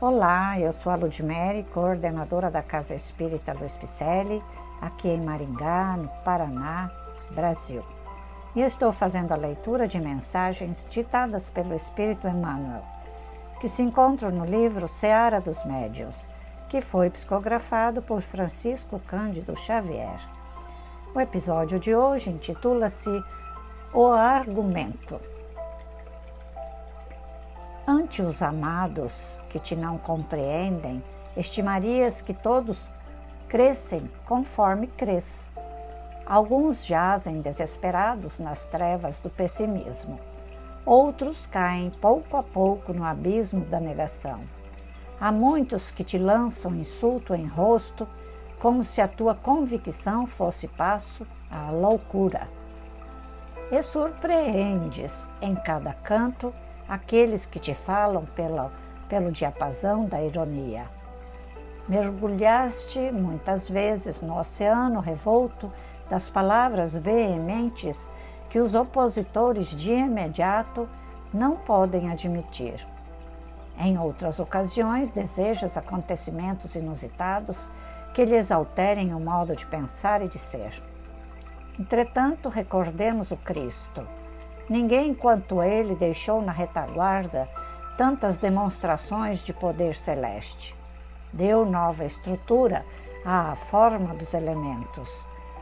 Olá, eu sou a Ludmere, coordenadora da Casa Espírita Luiz Picelli, aqui em Maringá, no Paraná, Brasil. E eu estou fazendo a leitura de mensagens ditadas pelo Espírito Emmanuel, que se encontram no livro Seara dos Médios, que foi psicografado por Francisco Cândido Xavier. O episódio de hoje intitula-se O Argumento. Ante os amados que te não compreendem, estimarias que todos crescem conforme cres. Alguns jazem desesperados nas trevas do pessimismo. Outros caem pouco a pouco no abismo da negação. Há muitos que te lançam insulto em rosto, como se a tua convicção fosse passo à loucura. E surpreendes em cada canto aqueles que te falam pela, pelo diapasão da ironia. Mergulhaste muitas vezes no oceano revolto das palavras veementes que os opositores de imediato não podem admitir. Em outras ocasiões, desejas acontecimentos inusitados que lhes alterem o modo de pensar e de ser. Entretanto, recordemos o Cristo Ninguém quanto ele deixou na retaguarda tantas demonstrações de poder celeste. Deu nova estrutura à forma dos elementos.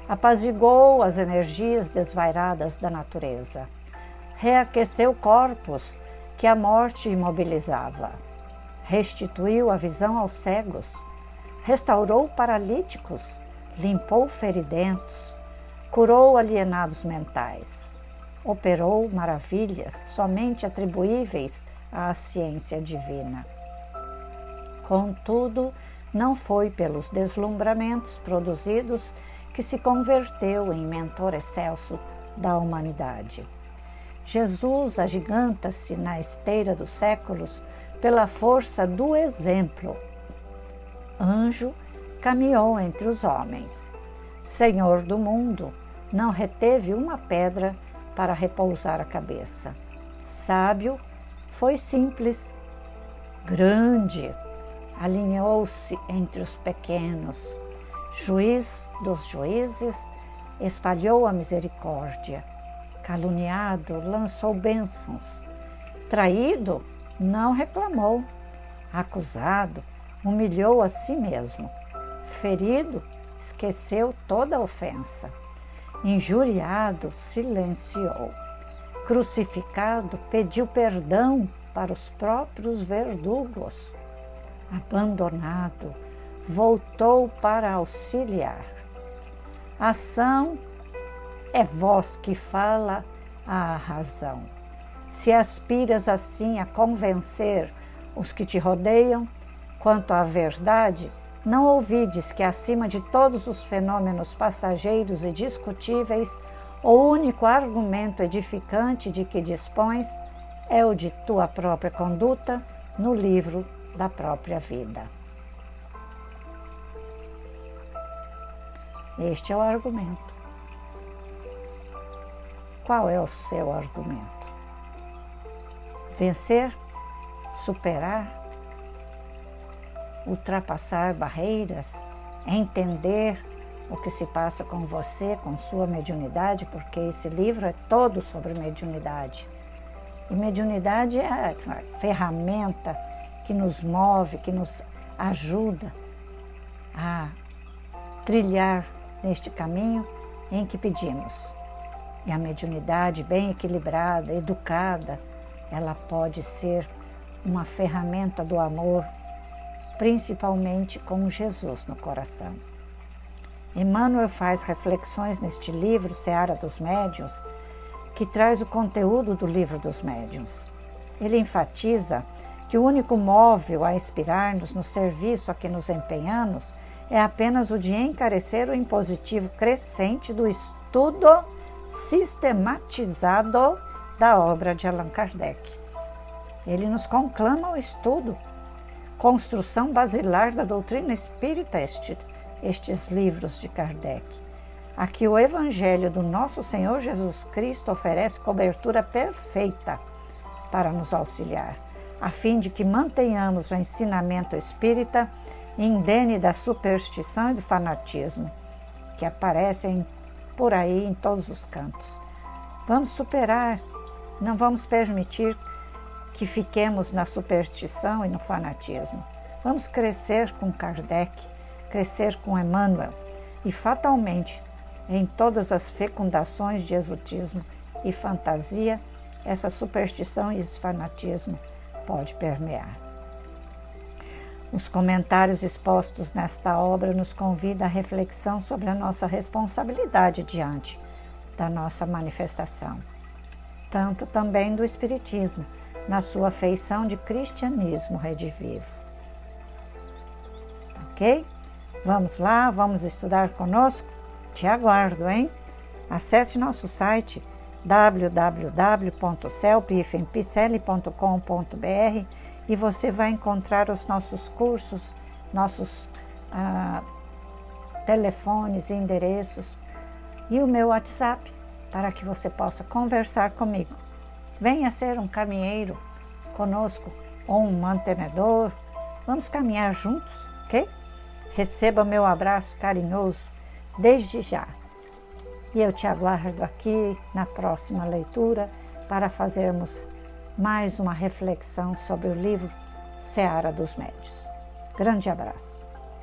Apazigou as energias desvairadas da natureza. Reaqueceu corpos que a morte imobilizava. Restituiu a visão aos cegos. Restaurou paralíticos. Limpou feridentos. Curou alienados mentais operou maravilhas somente atribuíveis à ciência divina. Contudo, não foi pelos deslumbramentos produzidos que se converteu em mentor excelso da humanidade. Jesus agiganta-se na esteira dos séculos pela força do exemplo. Anjo caminhou entre os homens. Senhor do mundo, não reteve uma pedra para repousar a cabeça. Sábio foi simples, grande, alinhou-se entre os pequenos. Juiz dos juízes, espalhou a misericórdia. Caluniado, lançou bênçãos. Traído, não reclamou. Acusado, humilhou a si mesmo. Ferido, esqueceu toda ofensa. Injuriado, silenciou. Crucificado, pediu perdão para os próprios verdugos. Abandonado, voltou para auxiliar. Ação é voz que fala a razão. Se aspiras assim a convencer os que te rodeiam quanto à verdade, não ouvides que, acima de todos os fenômenos passageiros e discutíveis, o único argumento edificante de que dispões é o de tua própria conduta no livro da própria vida. Este é o argumento. Qual é o seu argumento? Vencer? Superar? Ultrapassar barreiras, entender o que se passa com você, com sua mediunidade, porque esse livro é todo sobre mediunidade. E mediunidade é a ferramenta que nos move, que nos ajuda a trilhar neste caminho em que pedimos. E a mediunidade bem equilibrada, educada, ela pode ser uma ferramenta do amor principalmente com Jesus no coração. Emmanuel faz reflexões neste livro, Seara dos Médiuns, que traz o conteúdo do livro dos médiuns. Ele enfatiza que o único móvel a inspirar-nos no serviço a que nos empenhamos é apenas o de encarecer o impositivo crescente do estudo sistematizado da obra de Allan Kardec. Ele nos conclama ao estudo construção basilar da doutrina espírita, este, estes livros de Kardec. Aqui o Evangelho do nosso Senhor Jesus Cristo oferece cobertura perfeita para nos auxiliar. a fim de que mantenhamos o ensinamento espírita indene da superstição e do fanatismo que aparecem por aí em todos os cantos. Vamos superar, não vamos permitir que fiquemos na superstição e no fanatismo. Vamos crescer com Kardec, crescer com Emmanuel e fatalmente em todas as fecundações de exotismo e fantasia, essa superstição e esse fanatismo pode permear. Os comentários expostos nesta obra nos convidam à reflexão sobre a nossa responsabilidade diante da nossa manifestação, tanto também do Espiritismo, na sua feição de cristianismo redivivo. Ok? Vamos lá, vamos estudar conosco? Te aguardo, hein? Acesse nosso site www.celpifempicele.com.br e você vai encontrar os nossos cursos, nossos ah, telefones endereços e o meu WhatsApp para que você possa conversar comigo. Venha ser um caminheiro conosco ou um mantenedor. Vamos caminhar juntos, ok? Receba meu abraço carinhoso desde já. E eu te aguardo aqui na próxima leitura para fazermos mais uma reflexão sobre o livro Seara dos Médios. Grande abraço.